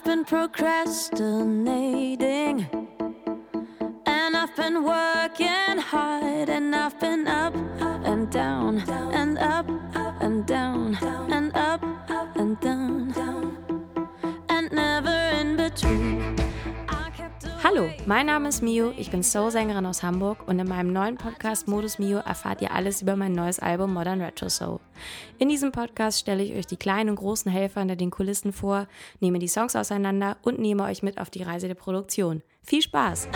I've been procrastinating. And I've been working hard. And I've been up and down Hallo, mein Name ist Mio, ich bin Soul-Sängerin aus Hamburg und in meinem neuen Podcast Modus Mio erfahrt ihr alles über mein neues Album Modern Retro Soul. In diesem Podcast stelle ich euch die kleinen und großen Helfer hinter den Kulissen vor, nehme die Songs auseinander und nehme euch mit auf die Reise der Produktion. Viel Spaß!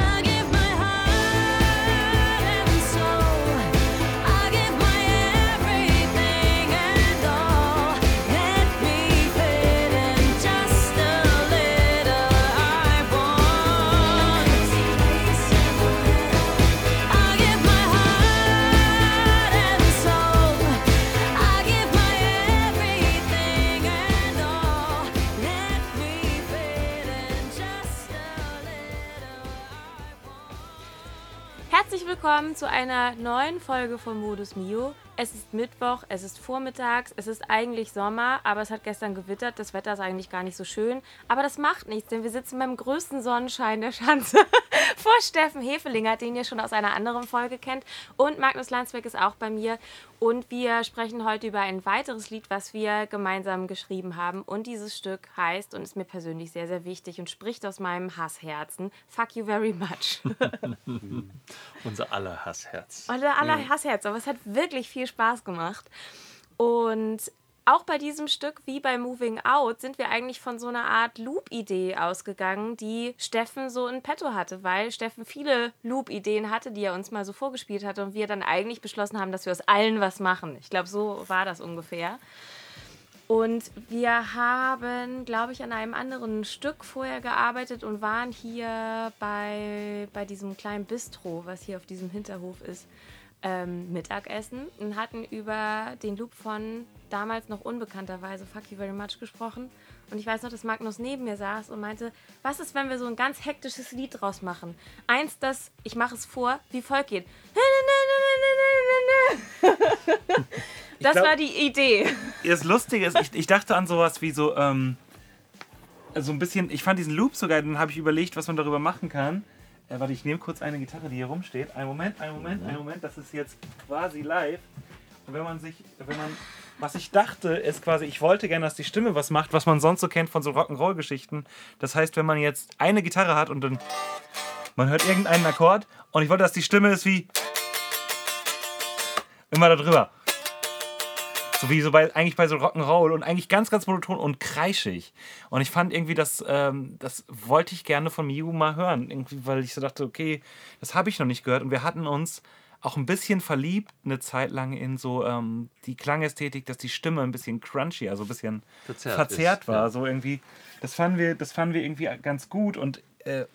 Willkommen zu einer neuen Folge von Modus Mio. Es ist Mittwoch, es ist vormittags, es ist eigentlich Sommer, aber es hat gestern gewittert. Das Wetter ist eigentlich gar nicht so schön. Aber das macht nichts, denn wir sitzen beim größten Sonnenschein der Schanze vor Steffen Hefelinger, den ihr schon aus einer anderen Folge kennt. Und Magnus Landsberg ist auch bei mir. Und wir sprechen heute über ein weiteres Lied, was wir gemeinsam geschrieben haben. Und dieses Stück heißt und ist mir persönlich sehr, sehr wichtig und spricht aus meinem Hassherzen. Fuck you very much. Unser aller Hassherz. Alle, alle Hassherz, aber es hat wirklich viel Spaß gemacht. Und auch bei diesem Stück, wie bei Moving Out, sind wir eigentlich von so einer Art Loop-Idee ausgegangen, die Steffen so in petto hatte, weil Steffen viele Loop-Ideen hatte, die er uns mal so vorgespielt hatte und wir dann eigentlich beschlossen haben, dass wir aus allen was machen. Ich glaube, so war das ungefähr. Und wir haben, glaube ich, an einem anderen Stück vorher gearbeitet und waren hier bei, bei diesem kleinen Bistro, was hier auf diesem Hinterhof ist, ähm, Mittagessen und hatten über den Loop von damals noch unbekannterweise Fuck You Very Much gesprochen. Und ich weiß noch, dass Magnus neben mir saß und meinte, was ist, wenn wir so ein ganz hektisches Lied draus machen? Eins, das, ich mache es vor, wie folgt geht. Das glaub- war die Idee. Das Lustige ist, ich, ich dachte an sowas wie so, ähm, so ein bisschen, ich fand diesen Loop so geil, dann habe ich überlegt, was man darüber machen kann. Äh, warte, ich nehme kurz eine Gitarre, die hier rumsteht. Einen Moment, einen Moment, einen Moment, das ist jetzt quasi live. Und wenn man sich, wenn man, was ich dachte, ist quasi, ich wollte gerne, dass die Stimme was macht, was man sonst so kennt von so Rock'n'Roll-Geschichten. Das heißt, wenn man jetzt eine Gitarre hat und dann, man hört irgendeinen Akkord und ich wollte, dass die Stimme ist wie immer da drüber. So wie so bei, eigentlich bei so Rock'n'Roll und eigentlich ganz, ganz monoton und kreischig. Und ich fand irgendwie, das, ähm, das wollte ich gerne von Miu mal hören. Irgendwie, weil ich so dachte, okay, das habe ich noch nicht gehört. Und wir hatten uns auch ein bisschen verliebt eine Zeit lang in so ähm, die Klangästhetik, dass die Stimme ein bisschen crunchy, also ein bisschen Verzerrt verzerrt, ist, war. ja. So irgendwie, das fanden wir, das fanden wir irgendwie ganz gut und äh,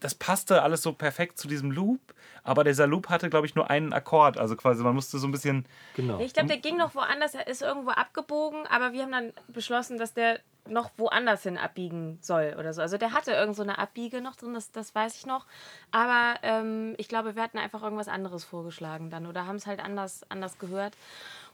das passte alles so perfekt zu diesem Loop. Aber dieser Loop hatte, glaube ich, nur einen Akkord. Also quasi, man musste so ein bisschen Genau. Ich glaube, der ging noch woanders, er ist irgendwo abgebogen, aber wir haben dann beschlossen, dass der noch woanders hin abbiegen soll oder so. Also der hatte irgend so eine Abbiege noch drin, das, das weiß ich noch. Aber ähm, ich glaube, wir hatten einfach irgendwas anderes vorgeschlagen dann oder haben es halt anders, anders gehört.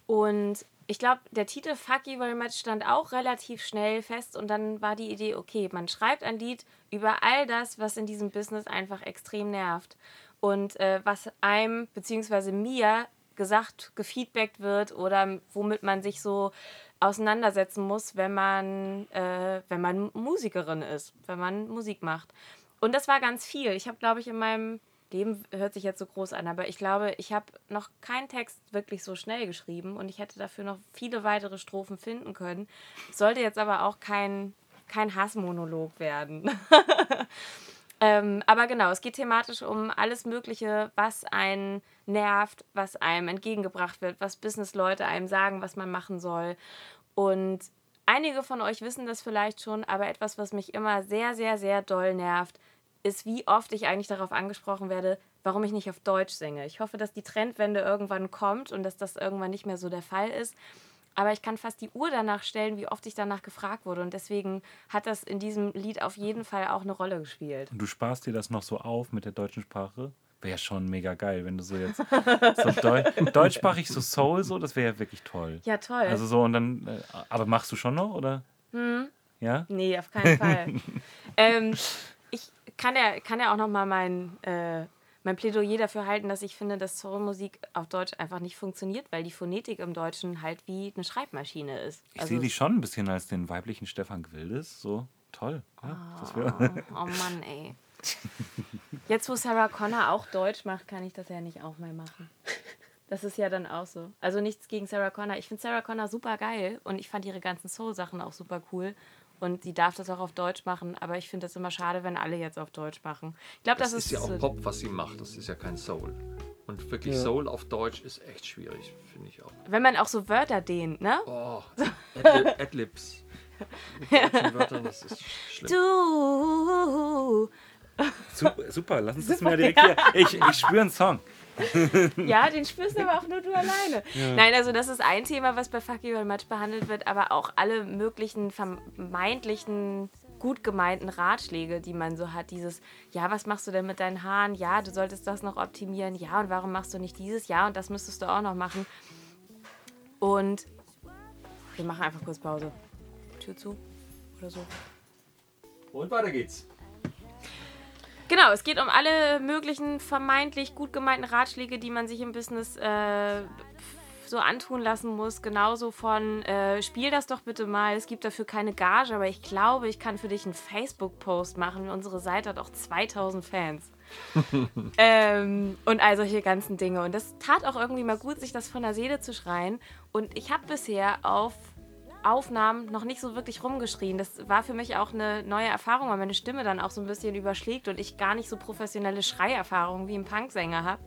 Und ich glaube, der Titel Fuck You Very Much stand auch relativ schnell fest und dann war die Idee, okay, man schreibt ein Lied über all das, was in diesem Business einfach extrem nervt und äh, was einem bzw. mir gesagt, gefeedbackt wird oder womit man sich so auseinandersetzen muss, wenn man, äh, wenn man Musikerin ist, wenn man Musik macht. Und das war ganz viel. Ich habe, glaube ich, in meinem Leben, hört sich jetzt so groß an, aber ich glaube, ich habe noch keinen Text wirklich so schnell geschrieben und ich hätte dafür noch viele weitere Strophen finden können. Sollte jetzt aber auch kein, kein Hassmonolog werden. Ähm, aber genau, es geht thematisch um alles Mögliche, was einen nervt, was einem entgegengebracht wird, was Businessleute einem sagen, was man machen soll. Und einige von euch wissen das vielleicht schon, aber etwas, was mich immer sehr, sehr, sehr doll nervt, ist, wie oft ich eigentlich darauf angesprochen werde, warum ich nicht auf Deutsch singe. Ich hoffe, dass die Trendwende irgendwann kommt und dass das irgendwann nicht mehr so der Fall ist. Aber ich kann fast die Uhr danach stellen, wie oft ich danach gefragt wurde. Und deswegen hat das in diesem Lied auf jeden Fall auch eine Rolle gespielt. Und du sparst dir das noch so auf mit der deutschen Sprache? Wäre schon mega geil, wenn du so jetzt so Deu deutschsprachig so Soul so, das wäre ja wirklich toll. Ja, toll. Also so und dann, äh, aber machst du schon noch oder? Ja? Nee, auf keinen Fall. ähm, kann ja, kann ja auch noch mal mein, äh, mein Plädoyer dafür halten, dass ich finde, dass Soulmusik auf Deutsch einfach nicht funktioniert, weil die Phonetik im Deutschen halt wie eine Schreibmaschine ist. Ich Also sehe dich schon ein bisschen als den weiblichen Stefan Gwildes. So toll. Ja, wär, Oh Mann, ey. Jetzt, wo Sarah Connor auch Deutsch macht, kann ich das ja nicht auch mal machen. Das ist ja dann auch so. Also nichts gegen Sarah Connor. Ich finde Sarah Connor super geil und ich fand ihre ganzen Soul-Sachen auch super cool. Und sie darf das auch auf Deutsch machen, aber ich finde das immer schade, wenn alle jetzt auf Deutsch machen. Ich glaube, das, Das ist ja auch so- Pop, was sie macht. Das ist ja kein Soul. Und wirklich Soul auf Deutsch ist echt schwierig, finde ich auch. Wenn man auch so Wörter dehnt, ne? Oh, Adlib, Adlibs. Mit deutschen Wörtern, das ist schlimm. Du. super, super, lass uns das mal direkt hier. Ich, ich spüre einen Song. Ja, den spürst du aber auch nur du alleine. Nein, also das ist ein Thema, was bei Fuck You Very Much behandelt wird, aber auch alle möglichen vermeintlichen gut gemeinten Ratschläge, die man so hat. Dieses, ja, was machst du denn mit deinen Haaren? Ja, du solltest das noch optimieren. Ja, und warum machst du nicht dieses? Ja, und das müsstest du auch noch machen. Und wir machen einfach kurz Pause. Tür zu oder so. Und weiter geht's. Genau, es geht um alle möglichen vermeintlich gut gemeinten Ratschläge, die man sich im Business äh, so antun lassen muss. Genauso von, äh, spiel das doch bitte mal, es gibt dafür keine Gage, aber ich glaube, ich kann für dich einen Facebook-Post machen. Unsere Seite hat auch 2000 Fans. ähm, und all solche ganzen Dinge. Und das tat auch irgendwie mal gut, sich das von der Seele zu schreien. Und ich habe bisher auf Aufnahmen noch nicht so wirklich rumgeschrien. Das war für mich auch eine neue Erfahrung, weil meine Stimme dann auch so ein bisschen überschlägt und ich gar nicht so professionelle Schreierfahrungen wie ein Punksänger habe.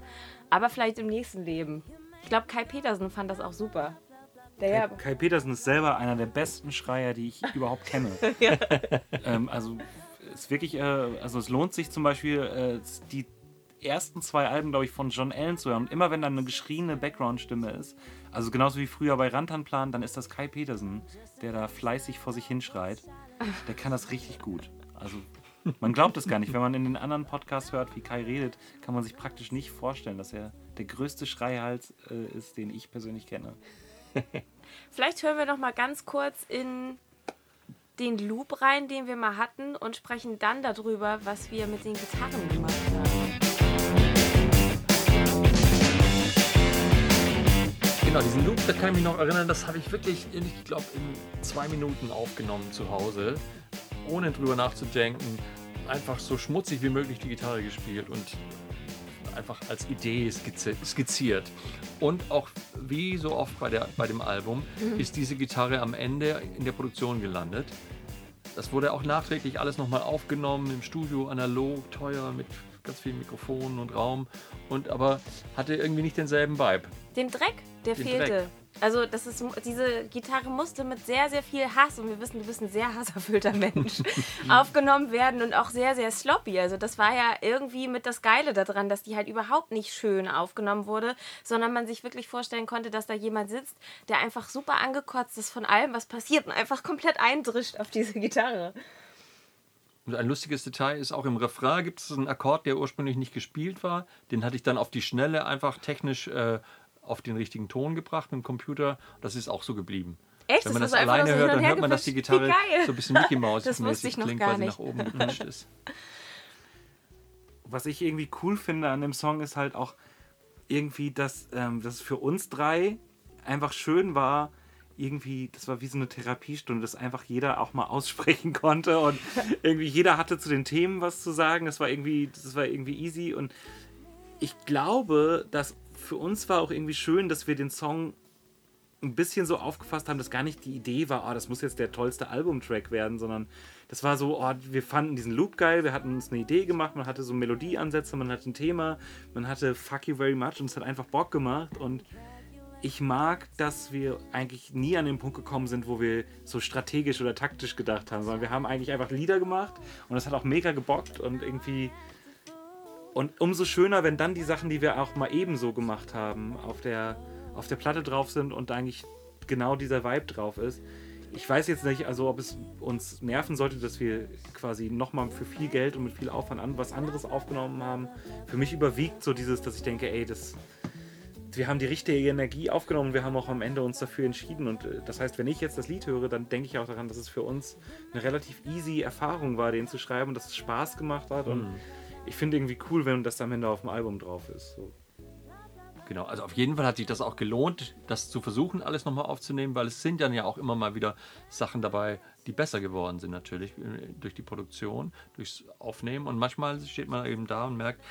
Aber vielleicht im nächsten Leben. Ich glaube, Kai Petersen fand das auch super. Ja, Kai Petersen ist selber einer der besten Schreier, die ich überhaupt kenne. ähm, also ist wirklich, äh, also es lohnt sich zum Beispiel äh, die ersten zwei Alben, glaube ich, von John Allen zu hören. Und immer wenn dann eine geschriene Background-Stimme ist, also genauso wie früher bei Rantanplan, dann ist das Kai Petersen, der da fleißig vor sich hinschreit. Der kann das richtig gut. Also man glaubt es gar nicht. Wenn man in den anderen Podcasts hört, wie Kai redet, kann man sich praktisch nicht vorstellen, dass er der größte Schreihals äh, ist, den ich persönlich kenne. vielleicht hören wir noch mal ganz kurz in den Loop rein, den wir mal hatten und sprechen dann darüber, was wir mit den Gitarren gemacht haben. Genau, diesen Loop, da kann ich mich noch erinnern, das habe ich wirklich, in, ich glaube, in zwei Minuten aufgenommen zu Hause, ohne drüber nachzudenken. Einfach so schmutzig wie möglich die Gitarre gespielt und einfach als Idee skizzi skizziert. Und auch wie so oft bei, der, bei dem Album ist diese Gitarre am Ende in der Produktion gelandet. Das wurde auch nachträglich alles nochmal aufgenommen im Studio, analog, teuer, mit ganz vielen Mikrofonen und Raum. Und aber hatte irgendwie nicht denselben Vibe. Den Dreck, der Den fehlte. Dreck. Also das ist, diese Gitarre musste mit sehr, sehr viel Hass, und wir wissen, du bist ein sehr hasserfüllter Mensch, aufgenommen werden und auch sehr, sehr sloppy. Also das war ja irgendwie mit das Geile daran, dass die halt überhaupt nicht schön aufgenommen wurde, sondern man sich wirklich vorstellen konnte, dass da jemand sitzt, der einfach super angekotzt ist von allem, was passiert und einfach komplett eindrischt auf diese Gitarre. Und ein lustiges Detail ist auch im Refrain gibt es einen Akkord, der ursprünglich nicht gespielt war. Den hatte ich dann auf die Schnelle einfach technisch äh, auf den richtigen Ton gebracht mit dem Computer. Das ist auch so geblieben. Echt? Wenn man Das das, alleine hört, dann hört man, dass die Gitarre so ein bisschen Mickey Mouse Das mäßig klingt, gar weil sie nicht. nach oben gepitcht ist. was ich irgendwie cool finde an dem Song ist halt auch irgendwie, dass, ähm, dass es für uns drei einfach schön war, irgendwie, das war wie so eine Therapiestunde, dass einfach jeder auch mal aussprechen konnte und irgendwie jeder hatte zu den Themen was zu sagen. Das war irgendwie, das war irgendwie easy und ich glaube, dass für uns war auch irgendwie schön, dass wir den Song ein bisschen so aufgefasst haben, dass gar nicht die Idee war, oh, das muss jetzt der tollste Albumtrack werden, sondern das war so, oh, wir fanden diesen Loop geil, wir hatten uns eine Idee gemacht, man hatte so Melodieansätze, man hatte ein Thema, man hatte Fuck You Very Much und es hat einfach Bock gemacht und ich mag, dass wir eigentlich nie an den Punkt gekommen sind, wo wir so strategisch oder taktisch gedacht haben, sondern wir haben eigentlich einfach Lieder gemacht und das hat auch mega gebockt und irgendwie und umso schöner, wenn dann die Sachen, die wir auch mal ebenso gemacht haben, auf der, auf der Platte drauf sind und eigentlich genau dieser Vibe drauf ist. Ich weiß jetzt nicht, also ob es uns nerven sollte, dass wir quasi nochmal für viel Geld und mit viel Aufwand an was anderes aufgenommen haben. Für mich überwiegt so dieses, dass ich denke, ey, das, wir haben die richtige Energie aufgenommen. Wir haben auch am Ende uns dafür entschieden. Und äh, das heißt, wenn ich jetzt das Lied höre, dann denke ich auch daran, dass es für uns eine relativ easy Erfahrung war, den zu schreiben und dass es Spaß gemacht hat. Und ich finde irgendwie cool, wenn das am Ende auf dem Album drauf ist. So. Genau, also auf jeden Fall hat sich das auch gelohnt, das zu versuchen, alles nochmal aufzunehmen, weil es sind dann ja auch immer mal wieder Sachen dabei, die besser geworden sind natürlich äh, durch die Produktion, durchs Aufnehmen und manchmal steht man eben da und merkt,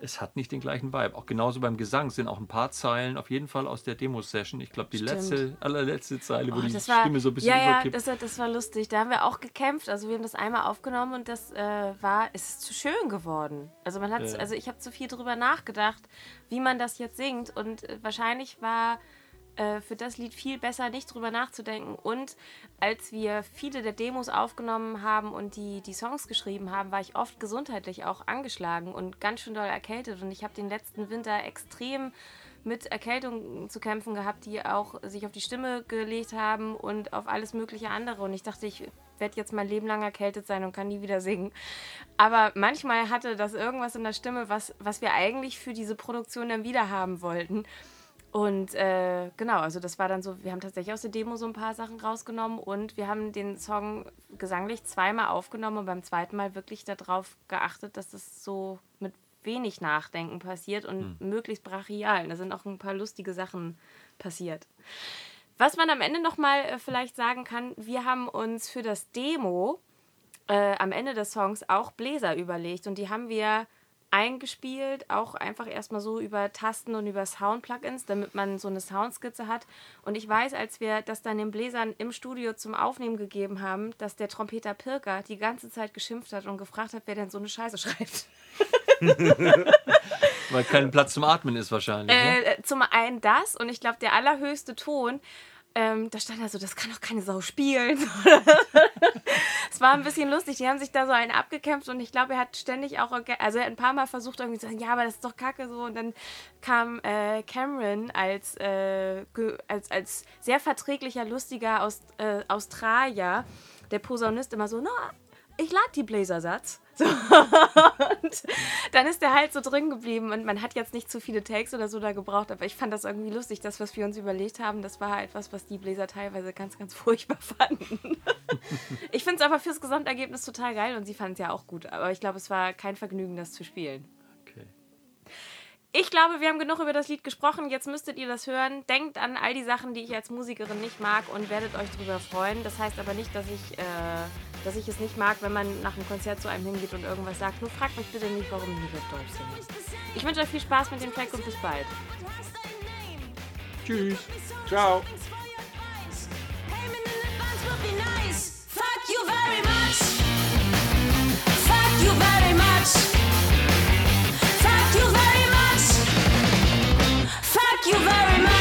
es hat nicht den gleichen Vibe. Auch genauso beim Gesang sind auch ein paar Zeilen auf jeden Fall aus der Demo-Session. Ich glaube, die Stimmt. letzte, allerletzte Zeile, wo Oh, die das war, Stimme so ein bisschen ja, ja, überkippt. das, war- das war lustig. Da haben wir auch gekämpft. Also wir haben das einmal aufgenommen und das äh, war, es ist zu schön geworden. Also man hat, Ja. also ich habe zu viel drüber nachgedacht, wie man das jetzt singt und äh, wahrscheinlich war äh, für das Lied viel besser, nicht drüber nachzudenken. Und als wir viele der Demos aufgenommen haben und die, die Songs geschrieben haben, war ich oft gesundheitlich auch angeschlagen und ganz schön doll erkältet. Und ich habe den letzten Winter extrem mit Erkältung zu kämpfen gehabt, die auch sich auf die Stimme gelegt haben und auf alles mögliche andere. Und ich dachte, ich werde jetzt mein Leben lang erkältet sein und kann nie wieder singen. Aber manchmal hatte das irgendwas in der Stimme, was, was wir eigentlich für diese Produktion dann wieder haben wollten. Und äh, genau, also das war dann so, wir haben tatsächlich aus der Demo so ein paar Sachen rausgenommen und wir haben den Song gesanglich zweimal aufgenommen und beim zweiten Mal wirklich darauf geachtet, dass das so mit wenig Nachdenken passiert und möglichst brachial. Da sind auch ein paar lustige Sachen passiert. Was man am Ende nochmal äh, vielleicht sagen kann, wir haben uns für das Demo äh, am Ende des Songs auch Bläser überlegt und die haben wir eingespielt, auch einfach erstmal so über Tasten und über Sound-Plugins, damit man so eine Soundskizze hat. Und ich weiß, als wir das dann den Bläsern im Studio zum Aufnehmen gegeben haben, dass der Trompeter Pirker die ganze Zeit geschimpft hat und gefragt hat, wer denn so eine Scheiße schreibt. Weil kein Platz zum Atmen ist wahrscheinlich. ne? Äh, zum einen das und ich glaube, der allerhöchste Ton, ähm, da stand er so, das kann doch keine Sau spielen. Es war ein bisschen lustig, die haben sich da so einen abgekämpft und ich glaube, er hat ständig auch, also er hat ein paar Mal versucht irgendwie zu sagen, ja, aber das ist doch kacke so und dann kam äh, Cameron als, äh, als, als sehr verträglicher, lustiger Aust äh, Australier, der Posaunist immer so, na, ich lag die Bläsersatz. So. und dann ist der halt so drin geblieben und man hat jetzt nicht zu viele Takes oder so da gebraucht, aber ich fand das irgendwie lustig, das, was wir uns überlegt haben, das war etwas, was die Bläser teilweise ganz, ganz furchtbar fanden. ich finde es aber fürs Gesamtergebnis total geil und sie fanden es ja auch gut, aber ich glaube, es war kein Vergnügen, das zu spielen. Ich glaube, wir haben genug über das Lied gesprochen. Jetzt müsstet ihr das hören. Denkt an all die Sachen, die ich als Musikerin nicht mag und werdet euch darüber freuen. Das heißt aber nicht, dass ich, äh, dass ich es nicht mag, wenn man nach einem Konzert zu einem hingeht und irgendwas sagt. Nur fragt mich bitte nicht, warum ich nicht auf Deutsch singe. Ich wünsche euch viel Spaß mit dem Track und bis bald. Tschüss. Ciao. Fuck you very much. Fuck you very much. Fuck you very much. You very much.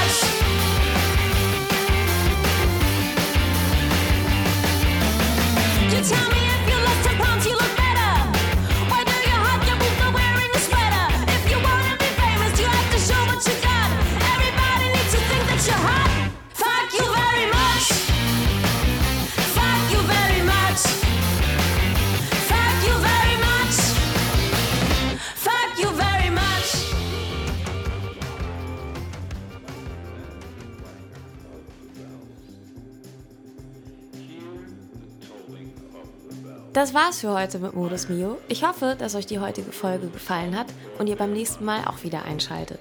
Das war's für heute mit Modus Mio. Ich hoffe, dass euch die heutige Folge gefallen hat und ihr beim nächsten Mal auch wieder einschaltet.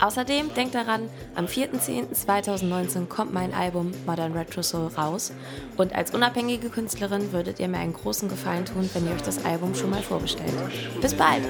Außerdem denkt daran, am 4.10.2019 kommt mein Album Modern Retro Soul raus und als unabhängige Künstlerin würdet ihr mir einen großen Gefallen tun, wenn ihr euch das Album schon mal vorbestellt. Bis bald!